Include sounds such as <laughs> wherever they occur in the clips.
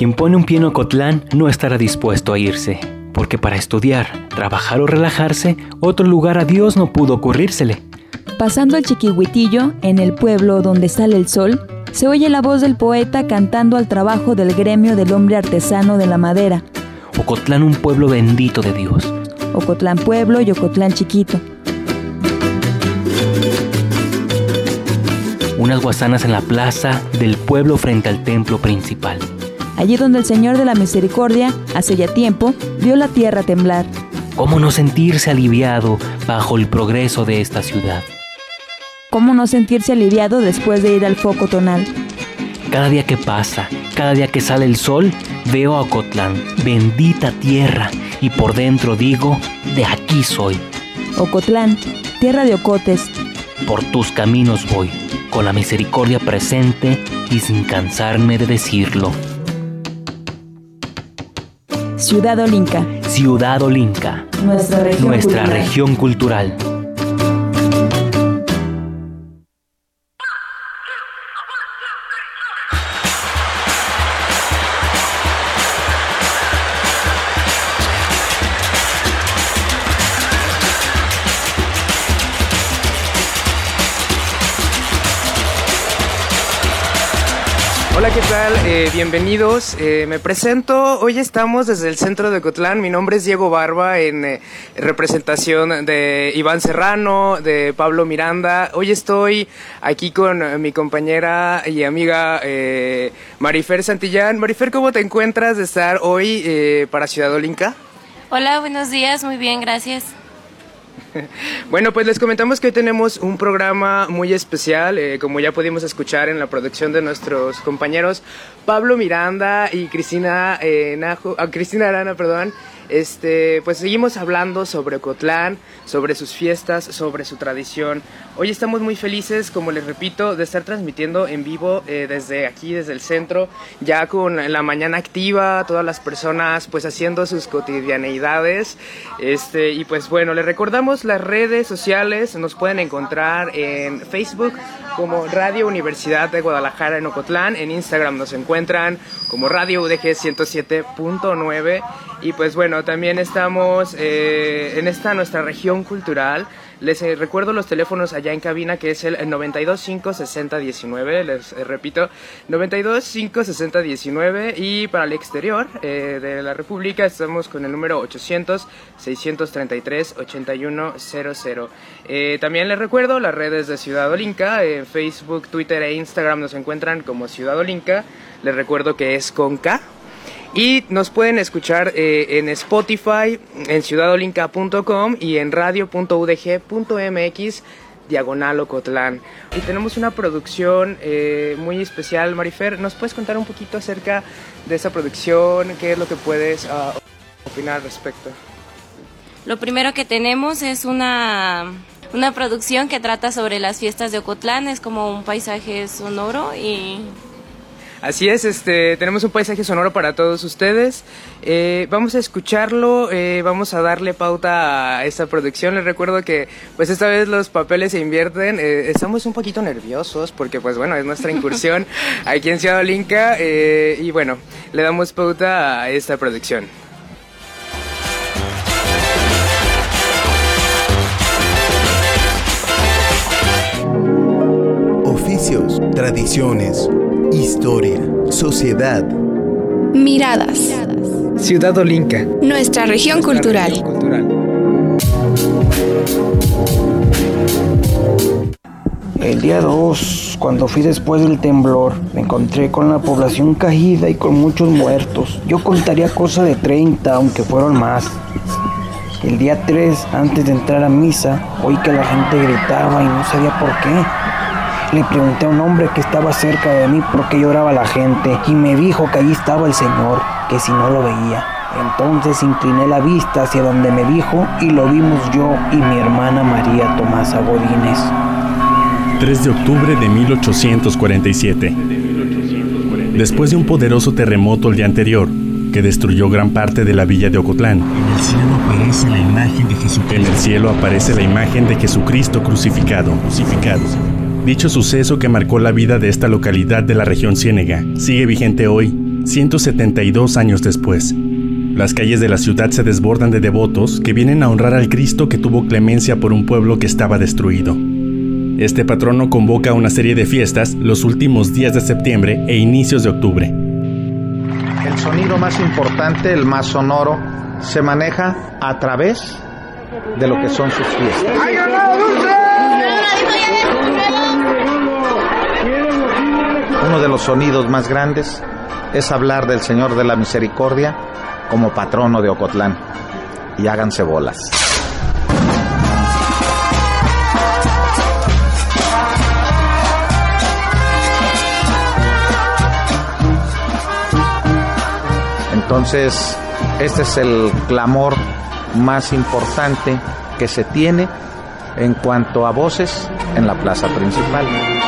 Quien pone un pie en Ocotlán no estará dispuesto a irse, porque para estudiar, trabajar o relajarse, otro lugar a Dios no pudo ocurrírsele. Pasando el chiquihuitillo, en el pueblo donde sale el sol, se oye la voz del poeta cantando al trabajo del gremio del hombre artesano de la madera, Ocotlán un pueblo bendito de Dios. Ocotlán pueblo y Ocotlán chiquito. Unas guasanas en la plaza del pueblo frente al templo principal. Allí donde el Señor de la Misericordia, hace ya tiempo, vio la tierra temblar. ¿Cómo no sentirse aliviado bajo el progreso de esta ciudad? ¿Cómo no sentirse aliviado después de ir al foco tonal? Cada día que pasa, cada día que sale el sol, veo a Ocotlán, bendita tierra, y por dentro digo, de aquí soy, Ocotlán, tierra de ocotes, por tus caminos voy, con la misericordia presente y sin cansarme de decirlo. Ciudad olinca, Ciudad Olinca, nuestra región nuestra cultural. región cultural. Bienvenidos. Eh, me presento. Hoy estamos desde el centro de Cotlán. Mi nombre es Diego Barba en eh, representación de Iván Serrano, de Pablo Miranda. Hoy estoy aquí con mi compañera y amiga eh, Marifer Santillán. Marifer, ¿cómo te encuentras de estar hoy eh, para Ciudad Olinca? Hola, buenos días, muy bien, gracias. <laughs> Bueno, pues les comentamos que hoy tenemos un programa muy especial, eh, como ya pudimos escuchar en la producción de nuestros compañeros Pablo Miranda y Cristina eh, Najo, ah, Cristina Arana, perdón. Este, pues seguimos hablando sobre Ocotlán, sobre sus fiestas, sobre su tradición. Hoy estamos muy felices, como les repito, de estar transmitiendo en vivo eh, desde aquí, desde el centro, ya con la mañana activa, todas las personas pues haciendo sus cotidianeidades. Este, y pues bueno, les recordamos las redes sociales, nos pueden encontrar en Facebook como Radio Universidad de Guadalajara en Ocotlán, en Instagram nos encuentran como Radio UDG 107.9 y pues bueno, también estamos eh, en esta nuestra región cultural. Les eh, recuerdo los teléfonos allá en cabina que es el 9256019, les eh, repito, 9256019 y para el exterior eh, de la República estamos con el número 800 633 8100. Eh, también les recuerdo las redes de Ciudad Olinca, Facebook, Twitter e Instagram nos encuentran como Ciudad Olinca. Les recuerdo que es con K. Y nos pueden escuchar eh, en Spotify, en ciudadolinca.com y en radio.udg.mx diagonal Ocotlán. Y tenemos una producción eh, muy especial, Marifer. ¿Nos puedes contar un poquito acerca de esa producción? ¿Qué es lo que puedes ah, opinar al respecto? Lo primero que tenemos es una, una producción que trata sobre las fiestas de Ocotlán, es como un paisaje sonoro y Así es, este, tenemos un paisaje sonoro para todos ustedes. Eh, vamos a escucharlo, eh, vamos a darle pauta a esta producción. Les recuerdo que, pues esta vez los papeles se invierten. Eh, estamos un poquito nerviosos porque, pues bueno, es nuestra incursión <laughs> aquí en Ciudad Olinca y bueno, le damos pauta a esta producción. Tradiciones, historia, sociedad. Miradas. Ciudad Olinca. Nuestra región cultural. El día 2, cuando fui después del temblor, me encontré con la población caída y con muchos muertos. Yo contaría cosa de 30, aunque fueron más. El día 3, antes de entrar a misa, oí que la gente gritaba y no sabía por qué. Le pregunté a un hombre que estaba cerca de mí por qué lloraba la gente y me dijo que allí estaba el Señor, que si no lo veía. Entonces incliné la vista hacia donde me dijo y lo vimos yo y mi hermana María Tomasa Godínez. 3 de octubre de 1847. Después de un poderoso terremoto el día anterior, que destruyó gran parte de la villa de Ocotlán, en el cielo aparece la imagen de Jesucristo. En el cielo aparece la imagen de Jesucristo crucificado, crucificado. Dicho suceso que marcó la vida de esta localidad de la región Ciénega sigue vigente hoy, 172 años después. Las calles de la ciudad se desbordan de devotos que vienen a honrar al Cristo que tuvo clemencia por un pueblo que estaba destruido. Este patrono convoca una serie de fiestas los últimos días de septiembre e inicios de octubre. El sonido más importante, el más sonoro, se maneja a través de lo que son sus fiestas. Uno de los sonidos más grandes es hablar del Señor de la Misericordia como patrono de Ocotlán. Y háganse bolas. Entonces, este es el clamor más importante que se tiene en cuanto a voces en la plaza principal.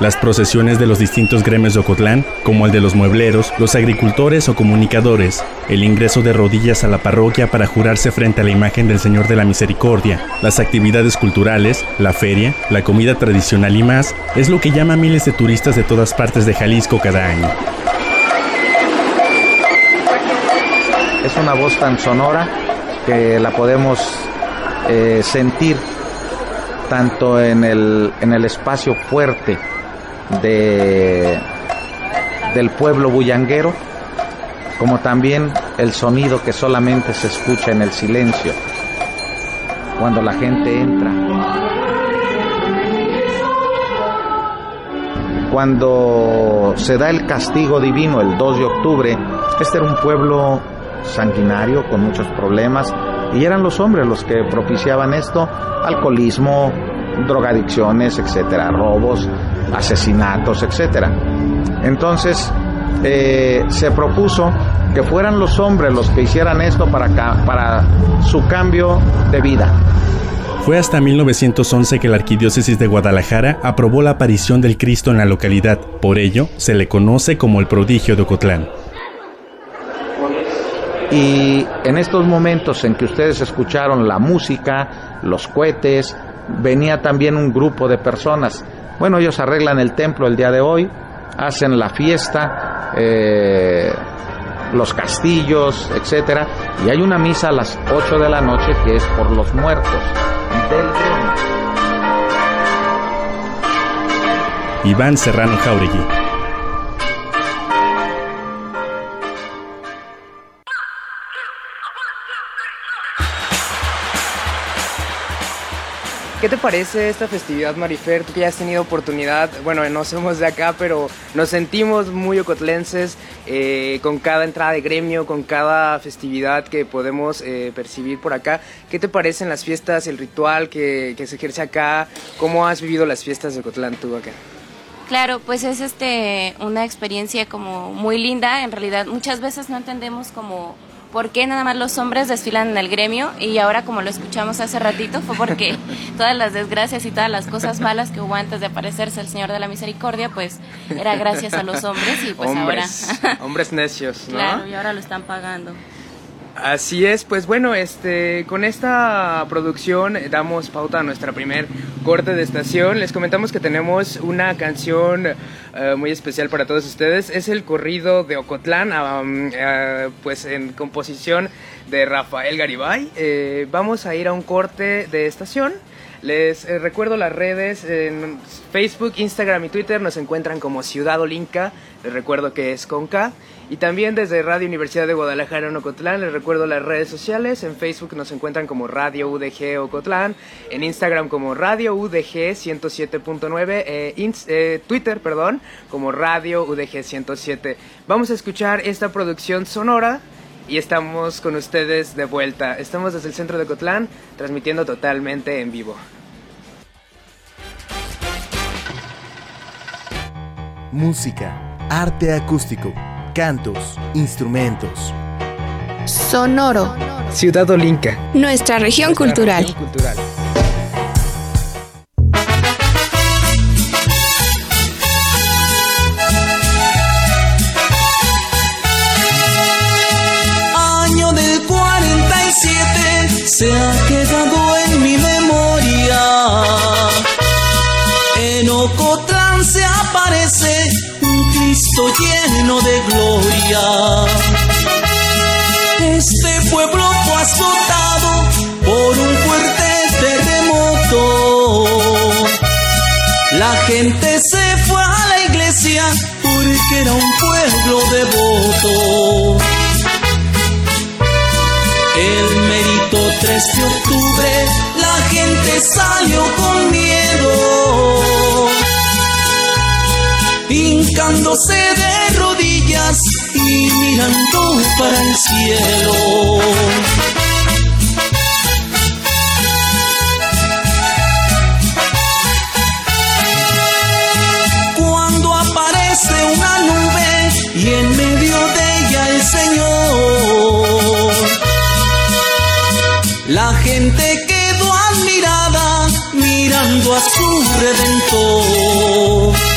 Las procesiones de los distintos gremios de Ocotlán, como el de los muebleros, los agricultores o comunicadores, el ingreso de rodillas a la parroquia para jurarse frente a la imagen del Señor de la Misericordia, las actividades culturales, la feria, la comida tradicional y más, es lo que llama a miles de turistas de todas partes de Jalisco cada año. Es una voz tan sonora que la podemos eh, sentir tanto en el, en el espacio fuerte de, del pueblo bullanguero, como también el sonido que solamente se escucha en el silencio cuando la gente entra. Cuando se da el castigo divino el 2 de octubre, este era un pueblo sanguinario con muchos problemas y eran los hombres los que propiciaban esto, alcoholismo, drogadicciones, etcétera, robos, asesinatos, etcétera. Entonces eh, se propuso que fueran los hombres los que hicieran esto para, para su cambio de vida. Fue hasta 1911 que la Arquidiócesis de Guadalajara aprobó la aparición del Cristo en la localidad. Por ello, se le conoce como el prodigio de Ocotlán. Y en estos momentos en que ustedes escucharon la música, los cohetes, venía también un grupo de personas. Bueno, ellos arreglan el templo el día de hoy, hacen la fiesta, eh, los castillos, etcétera, y hay una misa a las 8 de la noche que es por los muertos del Iván Serrano Jauregui. ¿Qué te parece esta festividad, Marifer? Tú que ya has tenido oportunidad, bueno, no somos de acá, pero nos sentimos muy ocotlenses eh, con cada entrada de gremio, con cada festividad que podemos eh, percibir por acá. ¿Qué te parecen las fiestas, el ritual que, se ejerce acá? ¿Cómo has vivido las fiestas de Ocotlán tú acá? Claro, pues es este una experiencia como muy linda. En realidad, muchas veces no entendemos como por qué nada más los hombres desfilan en el gremio y ahora como lo escuchamos hace ratito fue porque <laughs> todas las desgracias y todas las cosas malas que hubo antes de aparecerse el Señor de la Misericordia pues era gracias a los hombres y pues hombres, ahora hombres necios, ¿no? Claro, y ahora lo están pagando. Así es, pues bueno, este, con esta producción damos pauta a nuestra primer corte de estación. Les comentamos que tenemos una canción uh, muy especial para todos ustedes. Es el corrido de Ocotlán, uh, pues en composición de Rafael Garibay. Eh, vamos a ir a un corte de estación. Les eh, recuerdo las redes en Facebook, Instagram y Twitter nos encuentran como Ciudad Olinca. Les recuerdo que es con K. Y también desde Radio Universidad de Guadalajara en Ocotlán, les recuerdo las redes sociales. En Facebook nos encuentran como Radio UDG Ocotlán, en Instagram como Radio UDG 107.9, eh, eh, Twitter, perdón, como Radio UDG 107. Vamos a escuchar esta producción sonora y estamos con ustedes de vuelta. Estamos desde el centro de Cotlán transmitiendo totalmente en vivo. Música, arte acústico, cantos, instrumentos. Sonoro. Ciudad Olinca. Nuestra región Región cultural. Cristo lleno de gloria. Este pueblo fue azotado por un fuerte terremoto. La gente se fue a la iglesia porque era un pueblo devoto. El mérito 3 de octubre, la gente salió con miedo, hincándose de rodillas y mirando para el cielo. Cuando aparece una nube y en medio de ella el Señor. La gente quedó admirada mirando a su redentor.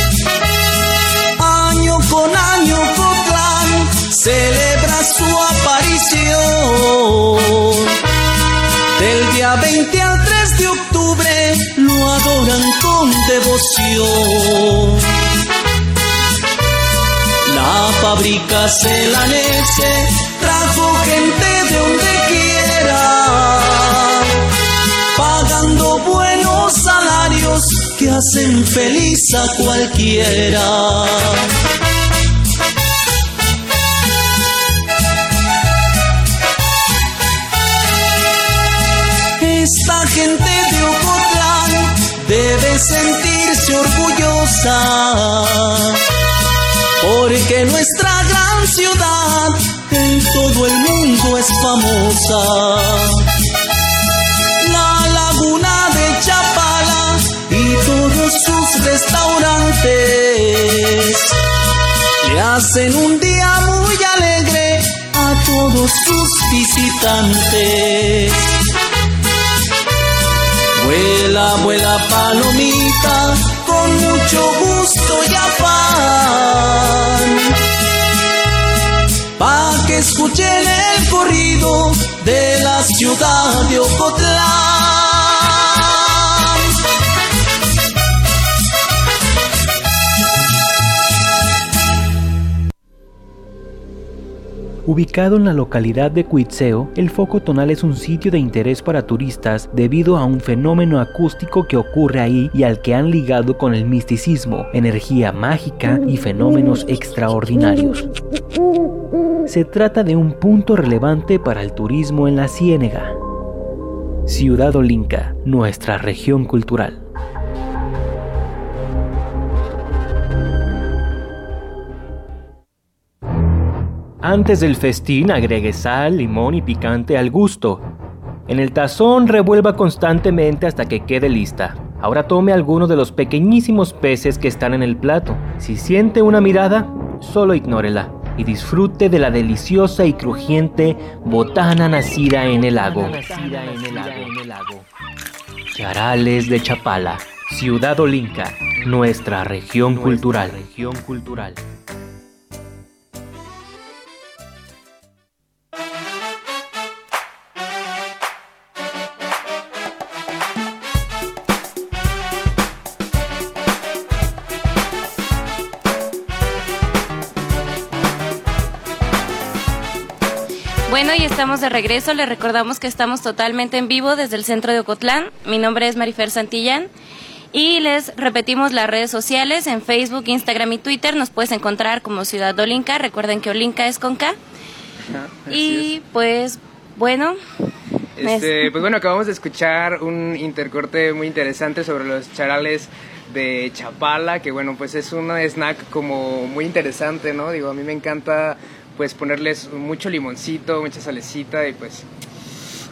Con año Cotlán celebra su aparición. Del día 20 al 3 de octubre lo adoran con devoción. La fábrica celanese trajo gente de donde quiera, pagando buenos salarios que hacen feliz a cualquiera. Gente de Ocotlán debe sentirse orgullosa porque nuestra gran ciudad en todo el mundo es famosa. La laguna de Chapala y todos sus restaurantes le hacen un día muy alegre a todos sus visitantes. Vuela, vuela palomita con mucho gusto y afán. Pa' que escuchen el corrido de la ciudad de Ocotlán. Ubicado en la localidad de Cuitzeo, el foco tonal es un sitio de interés para turistas debido a un fenómeno acústico que ocurre ahí y al que han ligado con el misticismo, energía mágica y fenómenos extraordinarios. Se trata de un punto relevante para el turismo en la Ciénega. Ciudad Olinca, nuestra región cultural. Antes del festín agregue sal, limón y picante al gusto. En el tazón revuelva constantemente hasta que quede lista. Ahora tome alguno de los pequeñísimos peces que están en el plato. Si siente una mirada, solo ignórela y disfrute de la deliciosa y crujiente botana nacida en el lago. Charales de Chapala, Ciudad Olinca, nuestra región cultural. Estamos de regreso. Les recordamos que estamos totalmente en vivo desde el centro de Ocotlán. Mi nombre es Marifer Santillán. Y les repetimos las redes sociales en Facebook, Instagram y Twitter. Nos puedes encontrar como Ciudad Olinca. Recuerden que Olinca es con K. y pues, bueno. Este, pues bueno, acabamos de escuchar un intercorte muy interesante sobre los charales de Chapala, que bueno, pues es un snack como muy interesante, ¿no? Digo, a mí me encanta pues ponerles mucho limoncito, mucha salecita y pues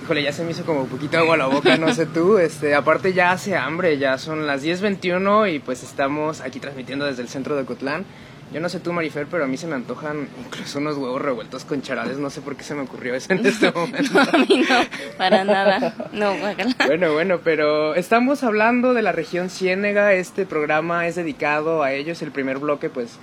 híjole, ya se me hizo como un poquito agua a la boca, no sé tú. Este, aparte ya hace hambre, ya son las 10.21 y pues estamos aquí transmitiendo desde el centro de Cotlán. Yo no sé tú, Marifer, pero a mí se me antojan incluso unos huevos revueltos con charales. No sé por qué se me ocurrió eso en este <laughs> momento. a mí no, para nada. No, Bueno, bueno, pero estamos hablando de la región Ciénega. Este programa es dedicado a ellos. El primer bloque, pues,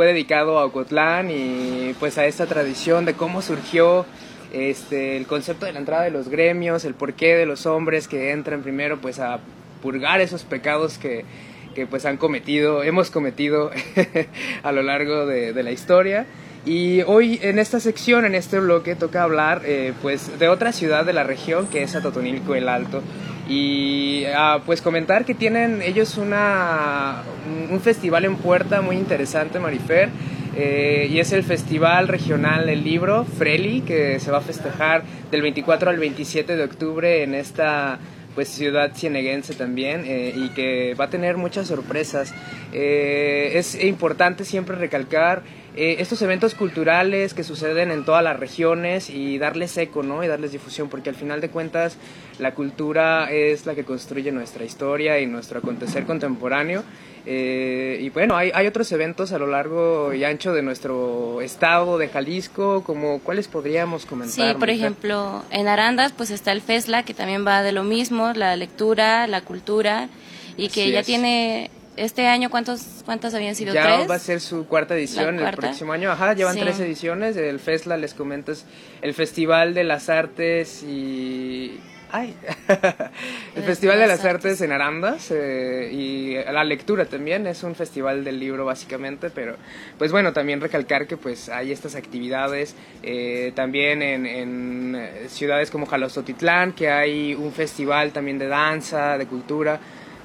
fue dedicado a Ocotlán y pues a esta tradición de cómo surgió este, el concepto de la entrada de los gremios, el porqué de los hombres que entran primero pues a purgar esos pecados que, que pues han cometido, hemos cometido <laughs> a lo largo de, de, la historia. Y hoy en esta sección, en este bloque, toca hablar eh, pues de otra ciudad de la región que es Atotonilco el Alto. Y ah, pues comentar que tienen ellos una, un festival en puerta muy interesante, Marifer. Eh, y es el Festival Regional del Libro, Freli, que se va a festejar del 24 al 27 de octubre en esta pues ciudad cieneguense también eh, y que va a tener muchas sorpresas. Eh, es importante siempre recalcar eh, estos eventos culturales que suceden en todas las regiones y darles eco, ¿no? Y darles difusión, porque al final de cuentas la cultura es la que construye nuestra historia y nuestro acontecer contemporáneo. Eh, y bueno, hay, hay, otros eventos a lo largo y ancho de nuestro estado de Jalisco, como cuáles podríamos comentar. Sí, por ejemplo, en Arandas pues está el FESLA, que también va de lo mismo, la lectura, la cultura, y que ya tiene este año, ¿cuántos, ¿cuántas habían sido? Ya va a ser su cuarta edición el próximo año. Ajá, llevan tres ediciones. El FESLA, les comento, es el Festival de las Artes y... ¡Ay! <laughs> el Festival de las Artes en Arandas eh, y la lectura también. Es un festival del libro básicamente, pero pues bueno, también recalcar que pues hay estas actividades eh, también en, en ciudades como Jalostotitlán, que hay un festival también de danza, de cultura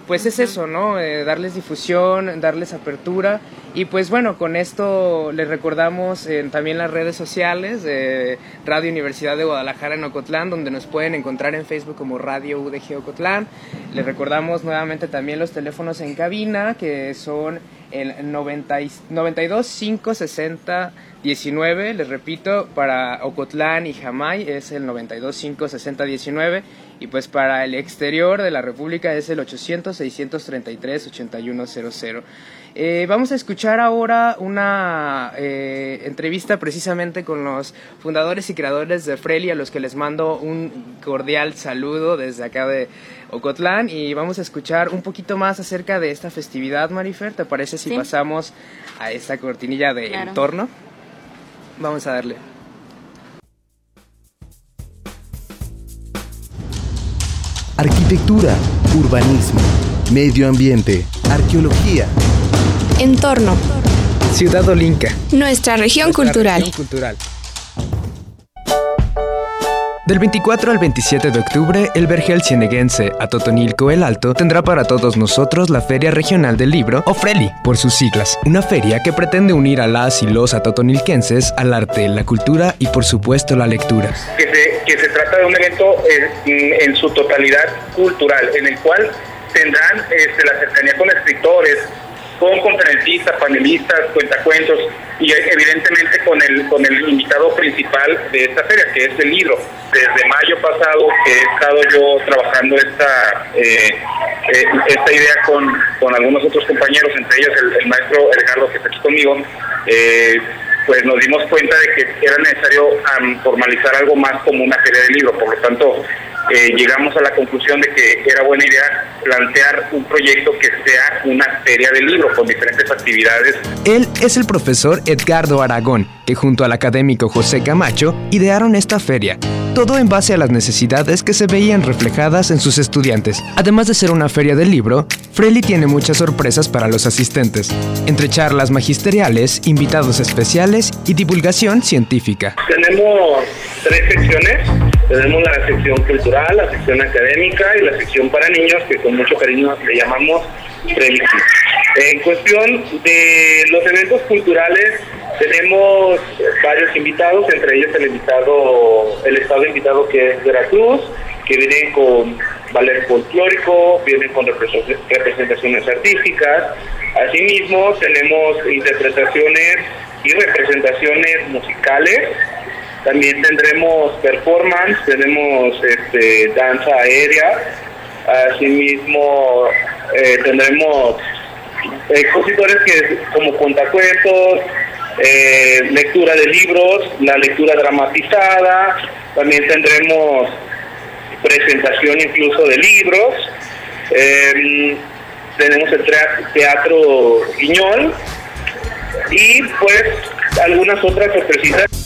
pues es eso, ¿no? Eh, darles difusión, darles apertura y pues bueno, con esto les recordamos también las redes sociales de Radio Universidad de Guadalajara en Ocotlán, donde nos pueden encontrar en Facebook como Radio UDG Ocotlán. Les recordamos nuevamente también los teléfonos en cabina que son el 90, 92 560 19, les repito, para Ocotlán y Jamay es el 92 560 19 y pues para el exterior de la República es el 800-633-8100. Eh, vamos a escuchar ahora una eh, entrevista precisamente con los fundadores y creadores de Freli, a los que les mando un cordial saludo desde acá de Ocotlán y vamos a escuchar un poquito más acerca de esta festividad, Marifer. ¿Te parece si pasamos a esta cortinilla de entorno? Vamos a darle. Arquitectura, urbanismo, medio ambiente, arqueología. Entorno. Ciudad Olinca. Nuestra región cultural. Región cultural. Del 24 al 27 de octubre, el Vergel Cieneguense a Totonilco el Alto tendrá para todos nosotros la Feria Regional del Libro, o por sus siglas. Una feria que pretende unir a las y los atotonilquenses al arte, la cultura y por supuesto la lectura. Que se, que se trata de un evento en, en su totalidad cultural, en el cual tendrán este, la cercanía con escritores, con conferencistas, panelistas, cuentacuentos y evidentemente con el con el invitado principal de esta feria, que es el libro. Desde mayo pasado que he estado yo trabajando esta eh, eh, esta idea con, con algunos otros compañeros, entre ellos el, maestro Edgardo que está aquí conmigo, eh, pues nos dimos cuenta de que era necesario formalizar algo más como una feria de libro. Por lo tanto, eh, llegamos a la conclusión de que era buena idea plantear un proyecto que sea una feria de libro con diferentes actividades. Él es el profesor Edgardo Aragón, que junto al académico José Camacho idearon esta feria, todo en base a las necesidades que se veían reflejadas en sus estudiantes. Además de ser una feria del libro, Freli tiene muchas sorpresas para los asistentes, entre charlas magisteriales, invitados especiales y divulgación científica. Tenemos tres secciones. Tenemos la sección cultural, la sección académica y la sección para niños, que con mucho cariño le llamamos Freli. En cuestión de los eventos culturales, tenemos varios invitados, entre ellos el invitado, el estado invitado que es Veracruz, que viene con ballet folclórico, vienen con representaciones artísticas. Asimismo, tenemos interpretaciones y representaciones musicales También tendremos performance, tenemos este, danza aérea, asimismo eh, tendremos expositores que como contacuentos, eh, lectura de libros, la lectura dramatizada, también tendremos presentación incluso de libros, em, tenemos el teatro Guiñol y pues algunas otras sorpresitas.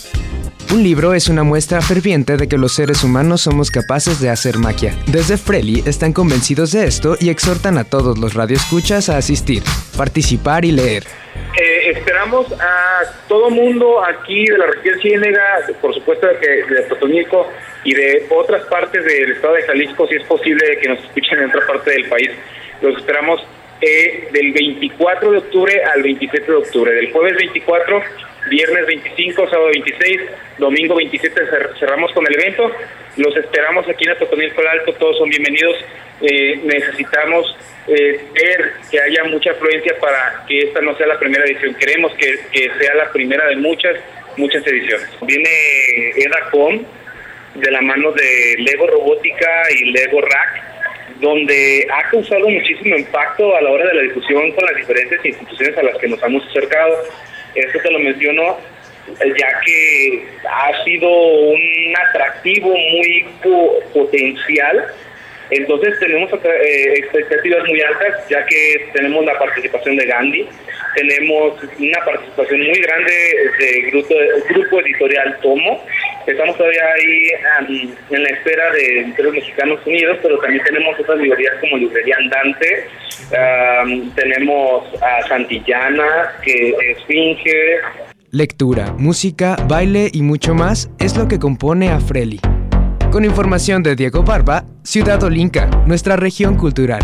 Un libro es una muestra ferviente de que los seres humanos somos capaces de hacer magia. Desde Freli están convencidos de esto y exhortan a todos los radioescuchas a asistir, participar y leer. Eh, esperamos a todo mundo aquí de la región Ciénega, por supuesto de, de Totoñico y de otras partes del estado de Jalisco, si es posible que nos escuchen en otra parte del país. Los esperamos eh, del 24 de octubre al 27 de octubre, del jueves 24 viernes 25, sábado 26, domingo 27 cerramos con el evento. Los esperamos aquí en Atotonilco Alto, todos son bienvenidos. Eh, necesitamos eh, ver que haya mucha afluencia para que esta no sea la primera edición. Queremos que, sea la primera de muchas, muchas ediciones. Viene EDACOM de la mano de Lego Robótica y Lego Rack donde ha causado muchísimo impacto a la hora de la discusión con las diferentes instituciones a las que nos hemos acercado. Esto te lo menciono ya que ha sido un atractivo muy potencial. Entonces tenemos eh, expectativas muy altas, ya que tenemos la participación de Gandhi, tenemos una participación muy grande de grupo, editorial Tomo. Estamos todavía ahí en la espera de los Mexicanos Unidos, pero también tenemos otras librerías como Librería Andante, tenemos a Santillana, que es Finge. Lectura, música, baile y mucho más es lo que compone a Freli. Con información de Diego Barba, Ciudad Olinca, nuestra región cultural.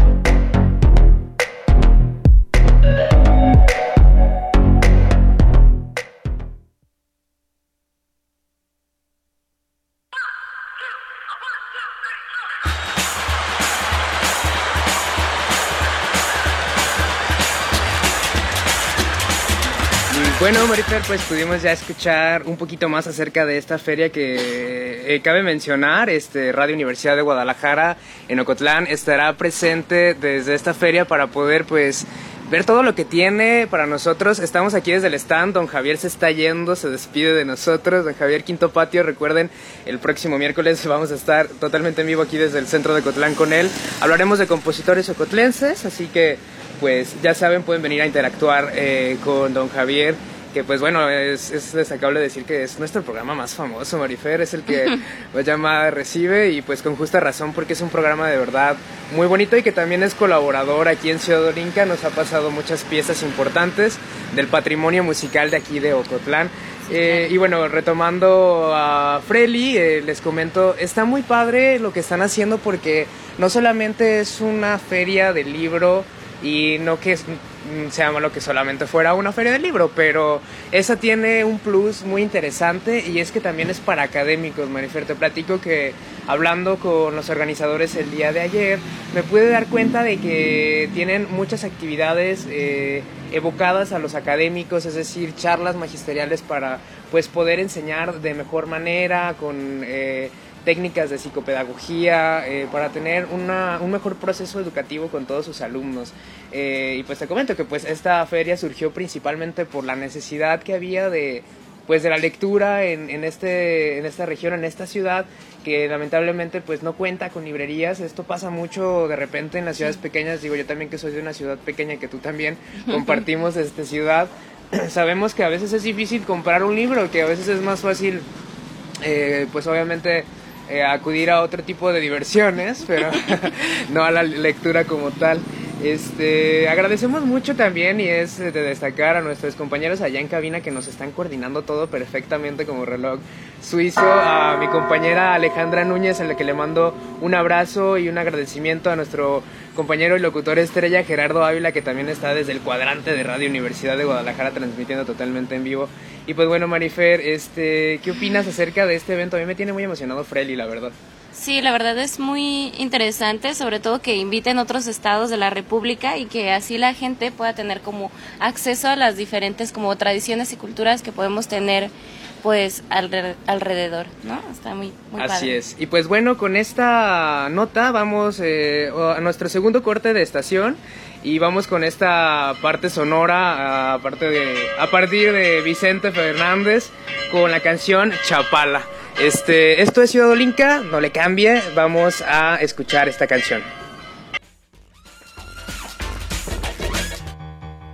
Bueno, Marifer, pues pudimos ya escuchar un poquito más acerca de esta feria que eh, cabe mencionar. Este, Radio Universidad de Guadalajara en Ocotlán estará presente desde esta feria para poder pues ver todo lo que tiene para nosotros. Estamos aquí desde el stand, don Javier se está yendo, se despide de nosotros. Don Javier Quinto Patio, recuerden, el próximo miércoles vamos a estar totalmente en vivo aquí desde el centro de Ocotlán con él. Hablaremos de compositores ocotlenses, así que pues ya saben, pueden venir a interactuar eh, con don Javier que pues bueno, es, es, destacable decir que es nuestro programa más famoso, Marifer, es el que <laughs> más llamada recibe y pues con justa razón porque es un programa de verdad muy bonito y que también es colaborador aquí en Ciudad Olinca, nos ha pasado muchas piezas importantes del patrimonio musical de aquí de Ocotlán. Eh, y bueno, retomando a Freli, eh, les comento, está muy padre lo que están haciendo porque no solamente es una feria de libro y no que Mm, sea lo que solamente fuera una feria del libro, pero esa tiene un plus muy interesante y es que también es para académicos, Marifer. Te platico que hablando con los organizadores el día de ayer, me pude dar cuenta de que tienen muchas actividades eh, evocadas a los académicos, es decir, charlas magisteriales para pues poder enseñar de mejor manera, con... Eh, técnicas de psicopedagogía, eh, para tener una, un mejor proceso educativo con todos sus alumnos. Eh, y pues te comento que pues esta feria surgió principalmente por la necesidad que había de pues de la lectura en, en, este, en esta región, en esta ciudad, que lamentablemente pues no cuenta con librerías. Esto pasa mucho de repente en las ciudades pequeñas. Digo, yo también que soy de una ciudad pequeña que tú también <laughs> compartimos esta ciudad. <clears throat> Sabemos que a veces es difícil comprar un libro, que a veces es más fácil, eh, pues obviamente eh, acudir a otro tipo de diversiones, pero <laughs> no a la lectura como tal. Este, agradecemos mucho también y es de destacar a nuestros compañeros allá en cabina que nos están coordinando todo perfectamente como reloj suizo, a mi compañera Alejandra Núñez, en la que le mando un abrazo y un agradecimiento a nuestro compañero y locutor estrella Gerardo Ávila, que también está desde el cuadrante de Radio Universidad de Guadalajara transmitiendo totalmente en vivo. Y pues bueno, Marifer, este, ¿qué opinas acerca de este evento? A mí me tiene muy emocionado Freli, la verdad. Sí, la verdad es muy interesante, sobre todo que inviten otros estados de la República y que así la gente pueda tener como acceso a las diferentes como tradiciones y culturas que podemos tener pues alrededor, ¿no? Está muy, muy Así es. Y pues bueno, con esta nota vamos eh, a nuestro segundo corte de estación y vamos con esta parte sonora de, a partir de Vicente Fernández con la canción Chapala. Este, esto es Ciudad Olinka, no le cambie, vamos a escuchar esta canción.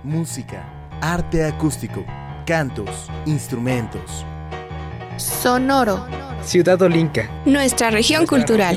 Música, arte acústico, cantos, instrumentos. Sonoro. Ciudad Olinka. Nuestra región cultural.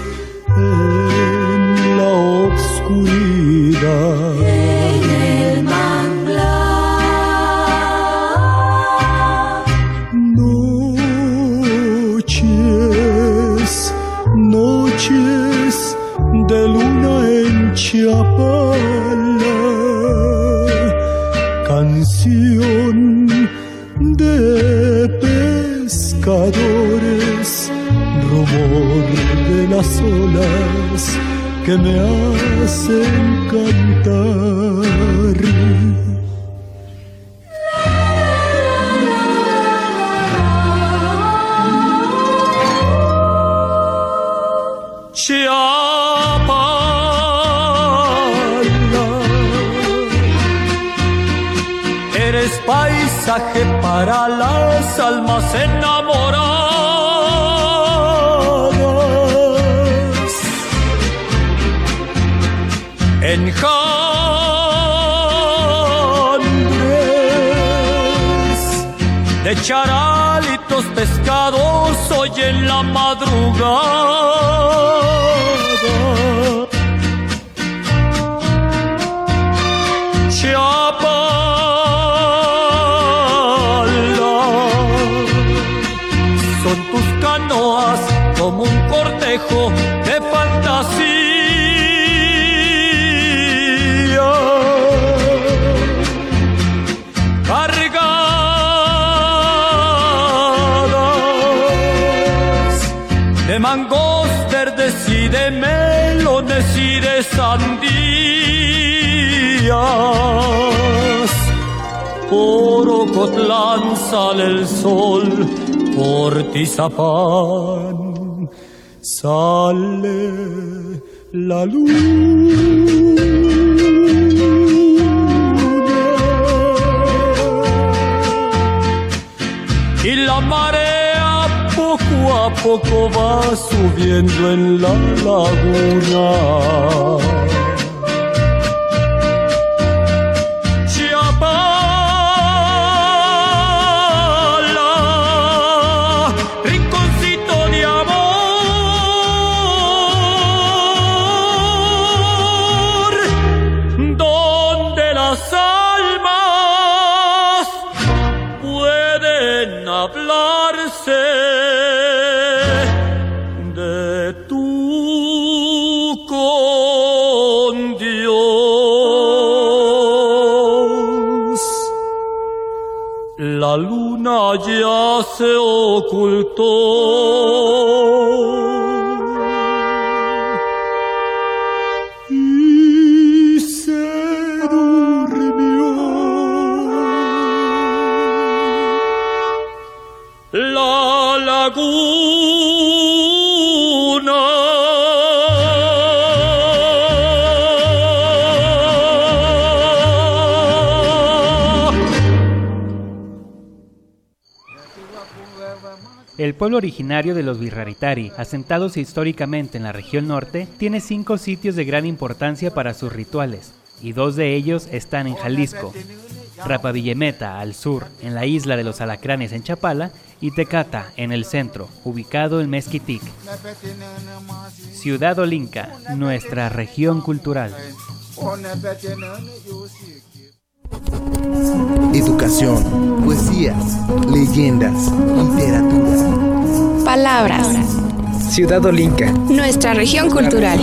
que me hacen cantar. para las almas charalitos pescados hoy en la madrugada. como un cortejo Por Ocotlán sale el sol por Tizapán sale la luna. Y la marea poco a poco va subiendo en la laguna. Se ocultó. Pueblo originario de los Virraritari, asentados históricamente en la región norte, tiene cinco sitios de gran importancia para sus rituales, y dos de ellos están en Jalisco. Rapavillemeta, al sur, en la isla de los Alacranes en Chapala, y Tecata, en el centro, ubicado en Mezquitic. Ciudad Olinca, nuestra región cultural. Educación, poesías, leyendas, literatura. Palabras. Ciudad Olinca. Nuestra región cultural.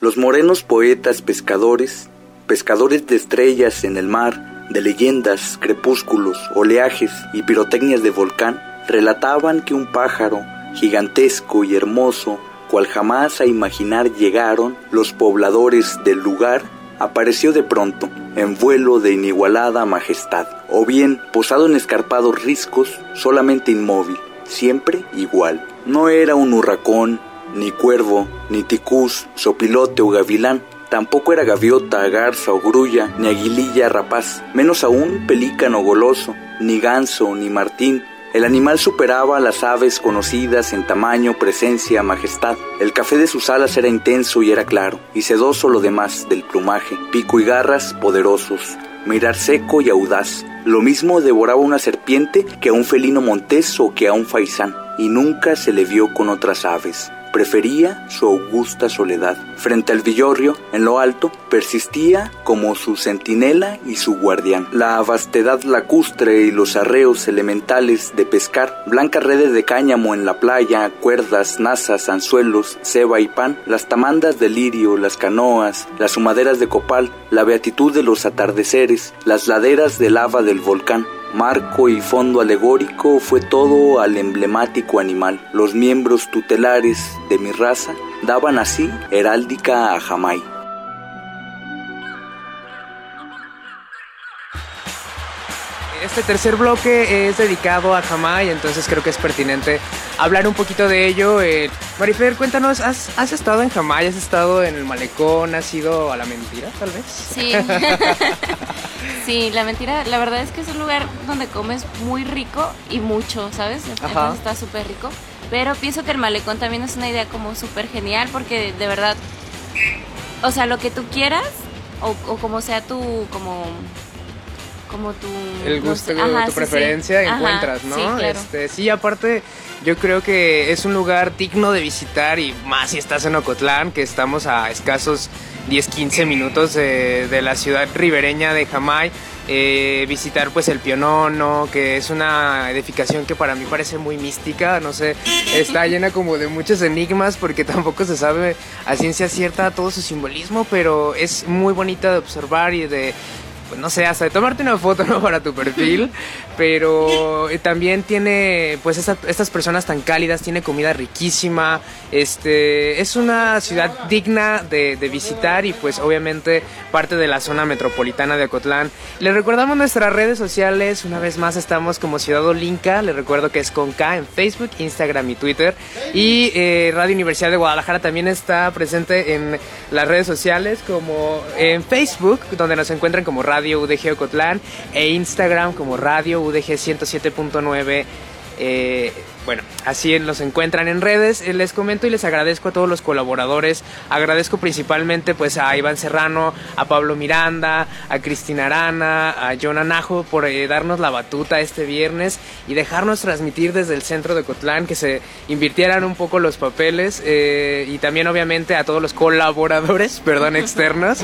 Los morenos poetas pescadores, pescadores de estrellas en el mar, de leyendas, crepúsculos, oleajes y pirotecnias de volcán, relataban que un pájaro, gigantesco y hermoso, cual jamás a imaginar llegaron los pobladores del lugar, apareció de pronto, en vuelo de inigualada majestad, o bien posado en escarpados riscos, solamente inmóvil, siempre igual. No era un hurracón, ni cuervo, ni ticús, sopilote o gavilán, Tampoco era gaviota, garza o grulla, ni aguililla rapaz, menos aún pelícano goloso, ni ganso, ni martín, el animal superaba a las aves conocidas en tamaño, presencia, majestad. El café de sus alas era intenso y era claro, y sedoso lo demás del plumaje, pico y garras poderosos, mirar seco y audaz. Lo mismo devoraba una serpiente que a un felino montés o que a un faisán, y nunca se le vio con otras aves prefería su augusta soledad. Frente al villorrio, en lo alto, persistía como su centinela y su guardián. La vastedad lacustre y los arreos elementales de pescar, blancas redes de cáñamo en la playa, cuerdas, nazas, anzuelos, ceba y pan, las tamandas de lirio, las canoas, las humaderas de copal, la beatitud de los atardeceres, las laderas de lava del volcán, Marco y fondo alegórico fue todo al emblemático animal. Los miembros tutelares de mi raza daban así heráldica a Jamay. Este tercer bloque es dedicado a Jamay, entonces creo que es pertinente hablar un poquito de ello. Eh, Marifer, cuéntanos, ¿has, ¿has, estado en Jamay? ¿Has estado en el malecón? ¿Has ido a la mentira, tal vez? Sí. <laughs> sí, la mentira, la verdad es que es un lugar donde comes muy rico y mucho, ¿sabes? Está súper rico. Pero pienso que el malecón también es una idea como súper genial porque de verdad, o sea, lo que tú quieras o, o como sea tu, como como tu el gusto no tu preferencia encuentras no sí, claro. este sí aparte yo creo que es un lugar digno de visitar y más si estás en Ocotlán que estamos a escasos 10 15 minutos de, de la ciudad ribereña de Jamay eh, visitar pues el Pionono, que es una edificación que para mí parece muy mística, no sé, está <laughs> llena como de muchos enigmas porque tampoco se sabe a ciencia cierta todo su simbolismo, pero es muy bonita de observar y de no sé, hasta de tomarte una foto <laughs> ¿no? para tu perfil, pero también tiene pues esta, estas personas tan cálidas, tiene comida riquísima, este, es una ciudad digna de, de, visitar y pues obviamente parte de la zona metropolitana de Ocotlán. Les recordamos nuestras redes sociales, una vez más estamos como Ciudad Olinca, les recuerdo que es con K en Facebook, Instagram y Twitter. Y eh, Radio Universidad de Guadalajara también está presente en las redes sociales como en Facebook, donde nos encuentran como Radio Radio UDG Ocotlán e Instagram como Radio UDG 107.9. Eh, bueno, así los encuentran en redes. Eh, les comento y les agradezco a todos los colaboradores. Agradezco principalmente pues a Iván Serrano, a Pablo Miranda, a Cristina Arana, a John Anajo por eh, darnos la batuta este viernes y dejarnos transmitir desde el centro de Cotlán, que se invirtieran un poco los papeles eh, y también obviamente a todos los colaboradores, <laughs> perdón, externos.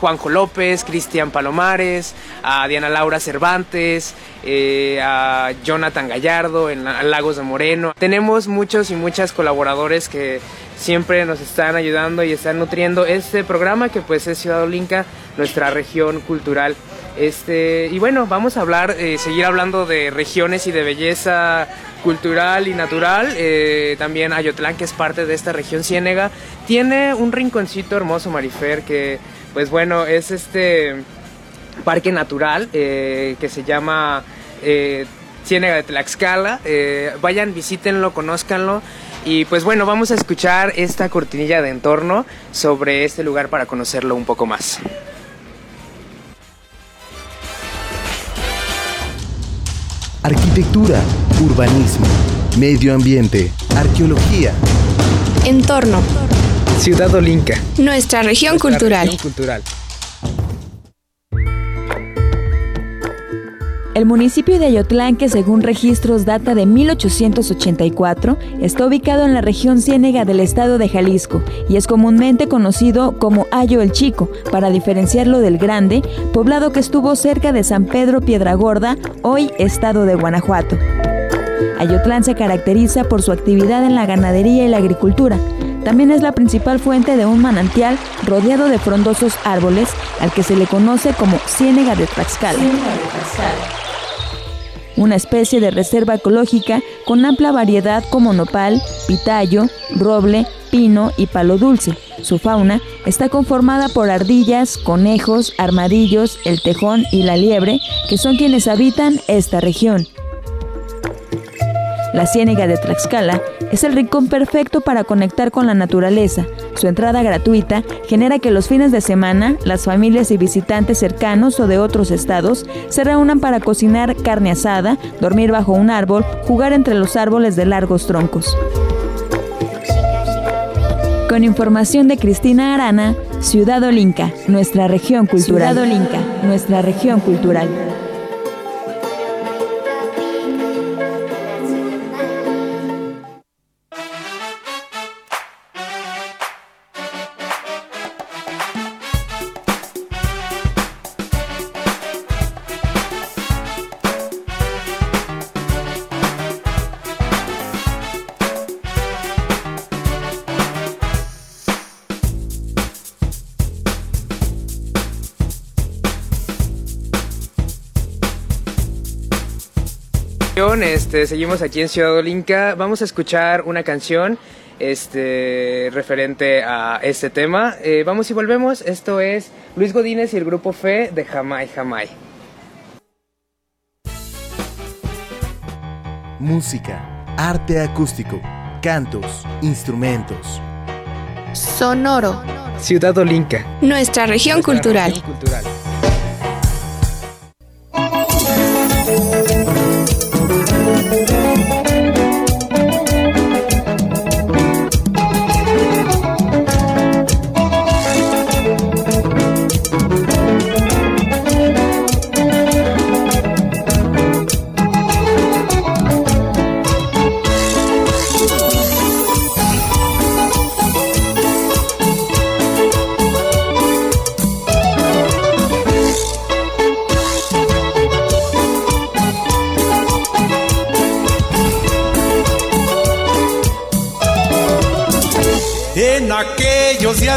Juanjo López, Cristian Palomares, a Diana Laura Cervantes, eh, a Jonathan Gallardo en Lagos de Moreno. Tenemos muchos y muchas colaboradores que siempre nos están ayudando y están nutriendo este programa que pues es Ciudad Olinca, nuestra región cultural. Este, y bueno, vamos a hablar, eh, seguir hablando de regiones y de belleza cultural y natural. Eh, también Ayotlán, que es parte de esta región ciénega, tiene un rinconcito hermoso, Marifer, que pues bueno, es este parque natural que se llama eh, Ciénega de Tlaxcala. Eh, vayan, visítenlo, conózcanlo. Y pues bueno, vamos a escuchar esta cortinilla de entorno sobre este lugar para conocerlo un poco más. arquitectura, urbanismo, medio ambiente, arqueología. Entorno. Ciudad Olinca. Nuestra región Nuestra cultural. región cultural. El municipio de Ayotlán, que según registros data de 1884, está ubicado en la región ciénega del estado de Jalisco y es comúnmente conocido como Ayo el Chico, para diferenciarlo del Grande, poblado que estuvo cerca de San Pedro Piedragorda, hoy estado de Guanajuato. Ayotlán se caracteriza por su actividad en la ganadería y la agricultura. También es la principal fuente de un manantial rodeado de frondosos árboles, al que se le conoce como Ciénega de Tlaxcala una especie de reserva ecológica con amplia variedad como nopal, pitayo, roble, pino y palo dulce. Su fauna está conformada por ardillas, conejos, armadillos, el tejón y la liebre, que son quienes habitan esta región. La Ciénega de Tlaxcala es el rincón perfecto para conectar con la naturaleza. Su entrada gratuita genera que los fines de semana las familias y visitantes cercanos o de otros estados se reúnan para cocinar carne asada, dormir bajo un árbol, jugar entre los árboles de largos troncos. Con información de Cristina Arana, Ciudad Olinca, nuestra región cultural. Ciudad Olinca, nuestra región cultural. Este, seguimos aquí en Ciudad Olinca. Vamos a escuchar una canción este, referente a este tema. Eh, vamos y volvemos. Esto es Luis Godínez y el grupo Fe de Jamay Jamay. Música, arte acústico, cantos, instrumentos. Sonoro. Ciudad Olinca. Nuestra región Nuestra cultural. región cultural.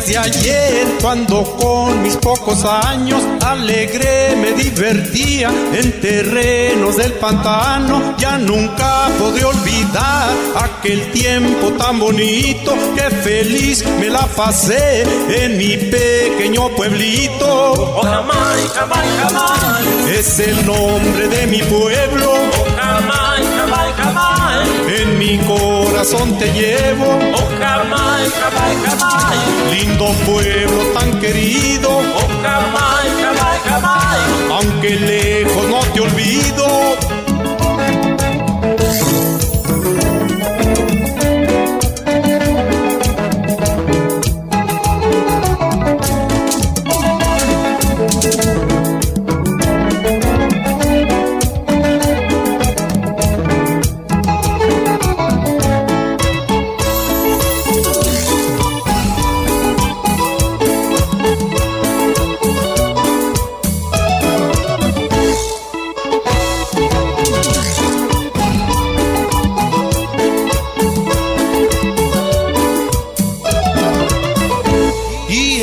Días de ayer, cuando con mis pocos años alegre me divertía en terrenos del pantano, ya nunca podré olvidar aquel tiempo tan bonito que feliz me la pasé en mi pequeño pueblito. Oh, jamai, jamai, jamai. Es el nombre de mi pueblo. En mi corazón te llevo. Oh, jamai, jamai, jamai. Lindo pueblo tan querido. Oh, jamai, jamai, jamai. Aunque lejos no te olvido.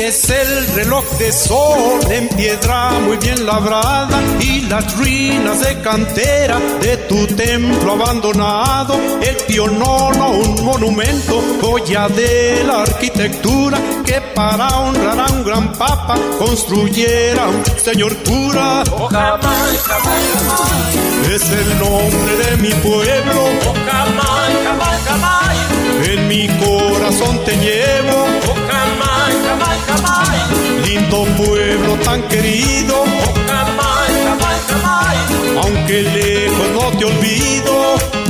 Es el reloj de sol en piedra muy bien labrada y las ruinas de cantera de tu templo abandonado. El pionono, un monumento, joya de la arquitectura que para honrar a un gran papa construyera un señor cura. Oh, jamai, jamai. Es el nombre de mi pueblo, Oh, jamai. en mi corazón te llevo. Oh lindo pueblo tan querido. Aunque lejos no te olvido.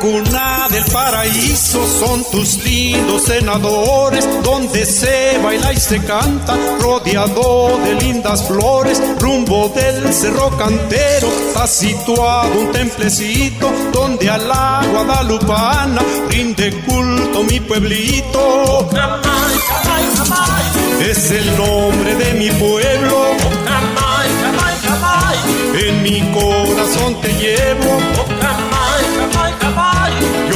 Cuna del paraíso son tus lindos senadores, donde se baila y se canta, rodeado de lindas flores, rumbo del cerro cantero, está situado un templecito, donde a la guadalupana rinde culto mi pueblito. Es el nombre de mi pueblo. En mi corazón te llevo.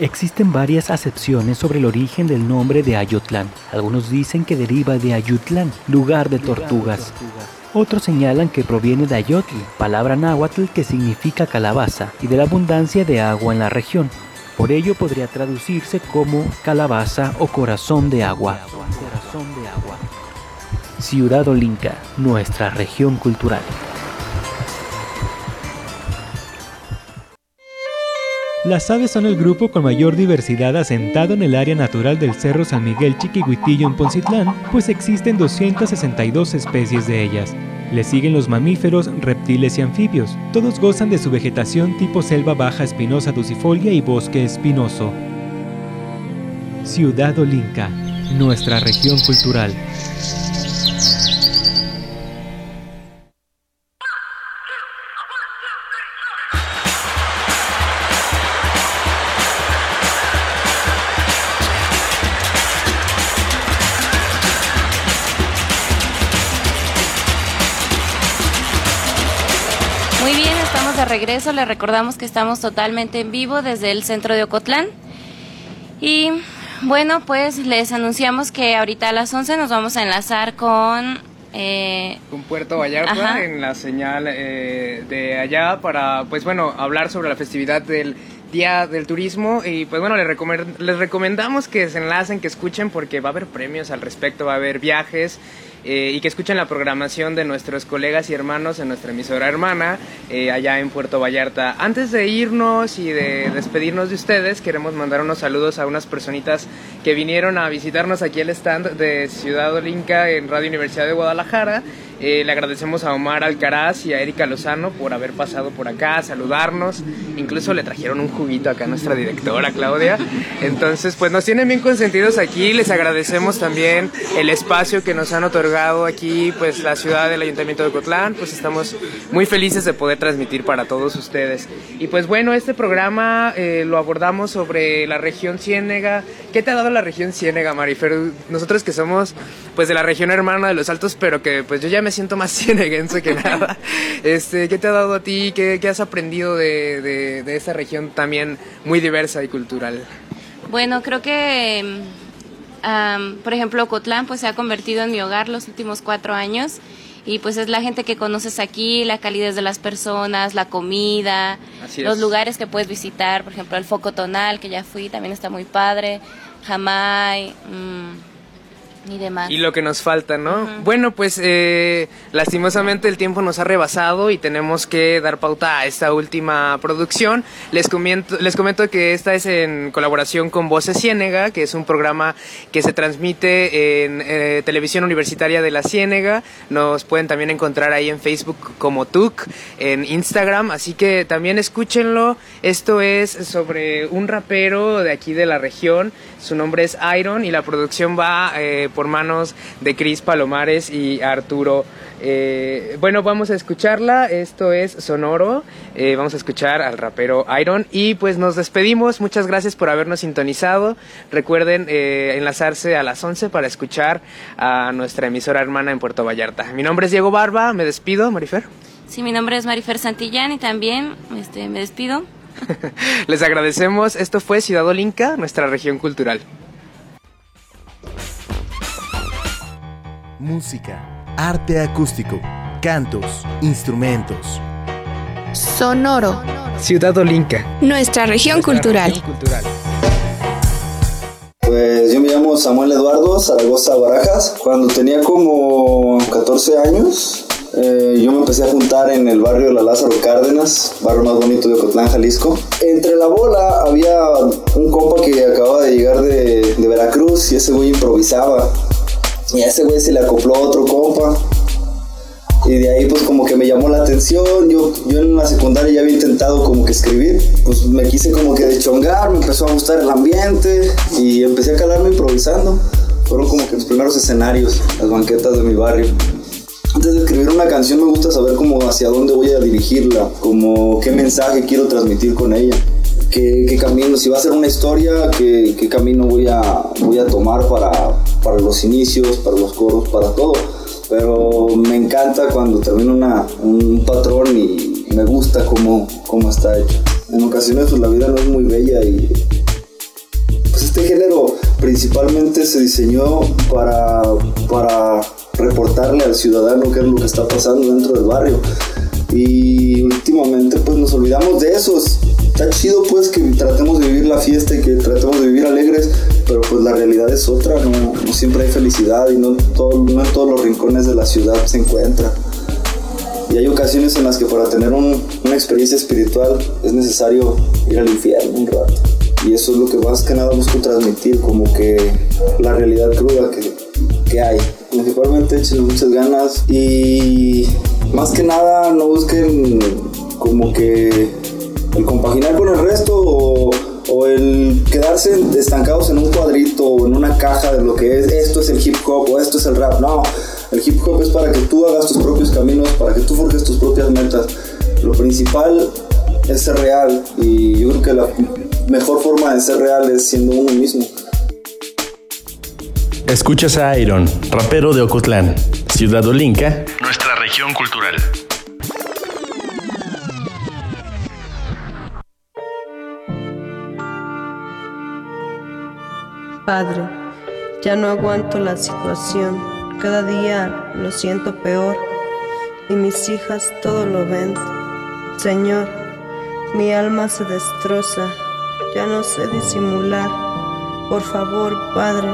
Existen varias acepciones sobre el origen del nombre de Ayotlán. Algunos dicen que deriva de Ayutlán, lugar de tortugas. Otros señalan que proviene de Ayotl, palabra náhuatl que significa calabaza, y de la abundancia de agua en la región. Por ello podría traducirse como calabaza o corazón de agua. Ciudad Olinca, nuestra región cultural. Las aves son el grupo con mayor diversidad asentado en el área natural del Cerro San Miguel Chiquihuitillo en Poncitlán, pues existen 262 especies de ellas. Le siguen los mamíferos, reptiles y anfibios. Todos gozan de su vegetación tipo selva baja espinosa ducifolia y bosque espinoso. Ciudad Olinca, nuestra región cultural. Regreso. Les recordamos que estamos totalmente en vivo desde el centro de Ocotlán. Y bueno, pues les anunciamos que ahorita a las 11 nos vamos a enlazar con... eh, con Puerto Vallarta Ajá. en la señal eh, de allá para, pues bueno, hablar sobre la festividad del Día del Turismo y pues bueno, les, recomen- les recomendamos que se enlacen, que escuchen porque va a haber premios al respecto, va a haber viajes eh, y que escuchen la programación de nuestros colegas y hermanos en nuestra emisora hermana eh, allá en Puerto Vallarta. Antes de irnos y de despedirnos de ustedes, queremos mandar unos saludos a unas personitas que vinieron a visitarnos aquí al stand de Ciudad Olinca en Radio Universidad de Guadalajara. Eh, le agradecemos a Omar Alcaraz y a Erika Lozano por haber pasado por acá, a saludarnos. Incluso le trajeron un juguito acá a nuestra directora Claudia. Entonces, pues nos tienen bien consentidos aquí. Les agradecemos también el espacio que nos han otorgado aquí, pues la ciudad del Ayuntamiento de Ocotlán. Pues estamos muy felices de poder transmitir para todos ustedes. Y pues bueno, este programa eh, lo abordamos sobre la región Ciénega. ¿Qué te ha dado la región Ciénega, Marifer? Nosotros que somos pues de la región hermana de los Altos, pero que pues yo ya me siento más <laughs> cieneguense que nada. Este, ¿Qué te ha dado a ti? ¿Qué, qué has aprendido de, de, de esta región también muy diversa y cultural? Bueno, creo que, am, por ejemplo, Ocotlán pues se ha convertido en mi hogar los últimos cuatro años y pues es la gente que conoces aquí, la calidez de las personas, la comida, los es. lugares que puedes visitar, por ejemplo, el Foco Tonal, que ya fui, también está muy padre, Jamay, Y lo que nos falta, ¿no? Bueno, pues eh, lastimosamente el tiempo nos ha rebasado y tenemos que dar pauta a esta última producción. Les comento, les comento que esta es en colaboración con Voces Ciénega, que es un programa que se transmite en eh, Televisión Universitaria de la Ciénega. Nos pueden también encontrar ahí en Facebook como TUC, en Instagram, así que también escúchenlo. Esto es sobre un rapero de aquí de la región. Su nombre es Iron y la producción va eh, por manos de Cris Palomares y Arturo. Eh, bueno, vamos a escucharla. Esto es Sonoro. Eh, vamos a escuchar al rapero Iron. Y pues nos despedimos. Muchas gracias por habernos sintonizado. Recuerden eh, enlazarse a las 11 para escuchar a nuestra emisora hermana en Puerto Vallarta. Mi nombre es Diego Barba. Me despido, Marifer. Sí, mi nombre es Marifer Santillán y también este, me despido. <laughs> Les agradecemos. Esto fue Ciudad Olinca, nuestra región cultural. Música, arte acústico, cantos, instrumentos. Sonoro. Ciudad Olinca. Nuestra región cultural. cultural. Pues yo me llamo Samuel Eduardo Zaragoza Barajas. Cuando tenía como 14 años, eh, yo me empecé a juntar en el barrio La Lázaro Cárdenas, barrio más bonito de Ocotlán, Jalisco. Entre la bola había un compa que acababa de llegar de, de Veracruz y ese güey improvisaba. Y a ese güey se le acopló otro compa. Y de ahí pues como que me llamó la atención, yo, yo en la secundaria ya había intentado como que escribir, pues me quise como que deschongar, me empezó a gustar el ambiente y empecé a calarme improvisando. Fueron como que los primeros escenarios, las banquetas de mi barrio. Antes de escribir una canción me gusta saber como hacia dónde voy a dirigirla, como qué mensaje quiero transmitir con ella, qué, qué camino, si va a ser una historia, qué, qué camino voy a, voy a tomar para, para los inicios, para los coros, para todo pero me encanta cuando termina una, un patrón y me gusta cómo, cómo está hecho. En ocasiones pues, la vida no es muy bella y pues este género principalmente se diseñó para, para reportarle al ciudadano qué es lo que está pasando dentro del barrio. Y últimamente pues nos olvidamos de eso. Está chido pues que tratemos de vivir la fiesta y que tratemos de vivir alegres, pero pues la realidad es otra, no, no siempre hay felicidad y no, todo, no en todos los rincones de la ciudad se encuentra. Y hay ocasiones en las que para tener un, una experiencia espiritual es necesario ir al infierno un rato. Y eso es lo que más que nada busco transmitir, como que la realidad cruda que, que hay. Principalmente echen muchas ganas y más que nada no busquen como que el compaginar con el resto o, o, el quedarse estancados en un cuadrito o en una caja de lo que es esto es el hip hop o esto es el rap. No, el hip hop es para que tú hagas tus propios caminos, para que tú forjes tus propias metas. Lo principal es ser real y yo creo que la mejor forma de ser real es siendo uno mismo. Escuchas a Iron, rapero de Ocotlán, Ciudad Olinca, cultural. Padre, ya no aguanto la situación, cada día lo siento peor y mis hijas todo lo ven. Señor, mi alma se destroza, ya no sé disimular. Por favor, Padre,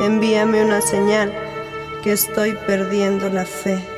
envíame una señal que estoy perdiendo la fe.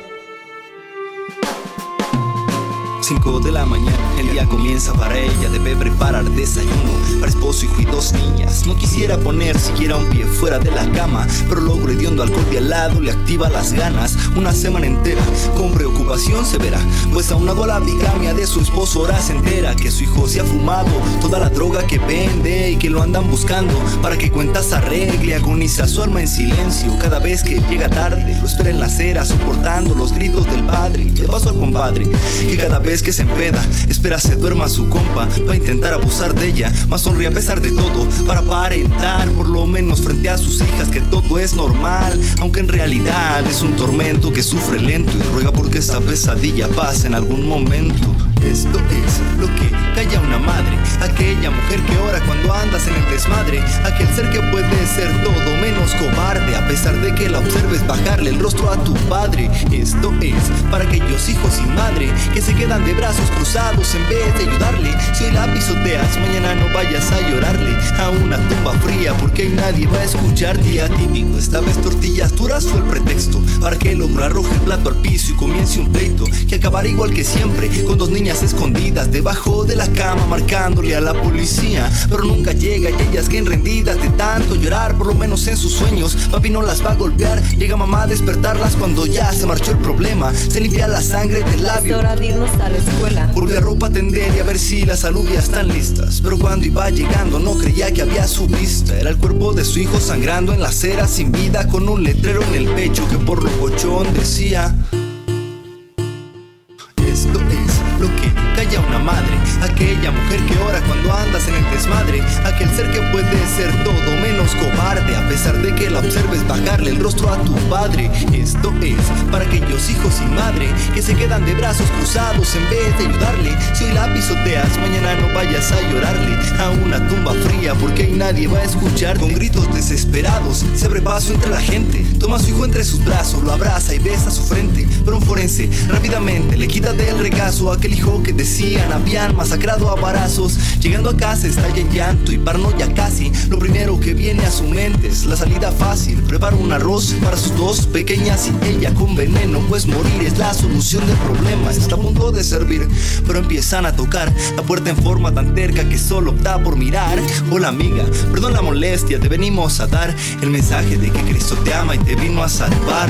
5 de la mañana, el día comienza para ella. Debe preparar desayuno para esposo, hijo y dos niñas. No quisiera poner siquiera un pie fuera de la cama, pero logro hediondo alcohol de al lado le activa las ganas. Una semana entera con preocupación severa, pues aunado a la bigamia de su esposo, ahora se entera que su hijo se ha fumado toda la droga que vende y que lo andan buscando para que cuentas arregle. Agoniza su alma en silencio cada vez que llega tarde. Lo espera en la acera, soportando los gritos del padre. Le paso al compadre que cada vez que se empeda, espera se duerma su compa para intentar abusar de ella, más sonríe a pesar de todo, para aparentar por lo menos frente a sus hijas que todo es normal, aunque en realidad es un tormento que sufre lento y ruega porque esta pesadilla pase en algún momento. Esto es lo que calla una madre, aquella mujer que ora cuando andas en el desmadre, aquel ser que puede ser todo menos cobarde, a pesar de que la observes bajarle el rostro a tu padre. Esto es para aquellos hijos sin madre que se quedan de brazos cruzados en vez de ayudarle. Si hoy la pisoteas, mañana no vayas a llorarle a una tumba fría porque nadie va a escucharte. Atípico, esta vez tortillas duras fue el pretexto para que el hombre arroje el plato al piso y comience un pleito que acabará igual que siempre con dos niñas escondidas debajo de la cama marcándole a la policía pero nunca llega y ellas que rendidas de tanto llorar por lo menos en sus sueños papi no las va a golpear llega mamá a despertarlas cuando ya se marchó el problema se limpia la sangre del labio Es hora de irnos a la escuela. Volví a ropa tender y a ver si las alubias están listas. Pero cuando iba llegando no creía que había su vista. Era el cuerpo de su hijo sangrando en la acera sin vida con un letrero en el pecho que por lo cochón decía. Calla una madre, aquella mujer que ora cuando andas en el desmadre, aquel ser que puede ser todo menos cobarde, a pesar de que la observes bajarle el rostro a tu padre. Esto es para aquellos hijos sin madre que se quedan de brazos cruzados en vez de ayudarle. Si hoy la pisoteas, mañana no vayas a llorarle a una tumba fría porque ahí nadie va a escuchar con gritos desesperados. Se abre paso entre la gente, toma a su hijo entre sus brazos, lo abraza y besa su frente. Pero un forense rápidamente le quita del regazo a aquel hijo que decía habían, masacrado a barazos. Llegando a casa estalla en llanto y paranoia casi. Lo primero que viene a su mente es la salida fácil. Prepara un arroz para sus dos pequeñas y ella con veneno, pues morir es la solución del problema. Está a punto de servir, pero empiezan a tocar la puerta en forma tan terca que solo opta por mirar. Hola amiga, perdón la molestia, te venimos a dar el mensaje de que Cristo te ama y te vino a salvar.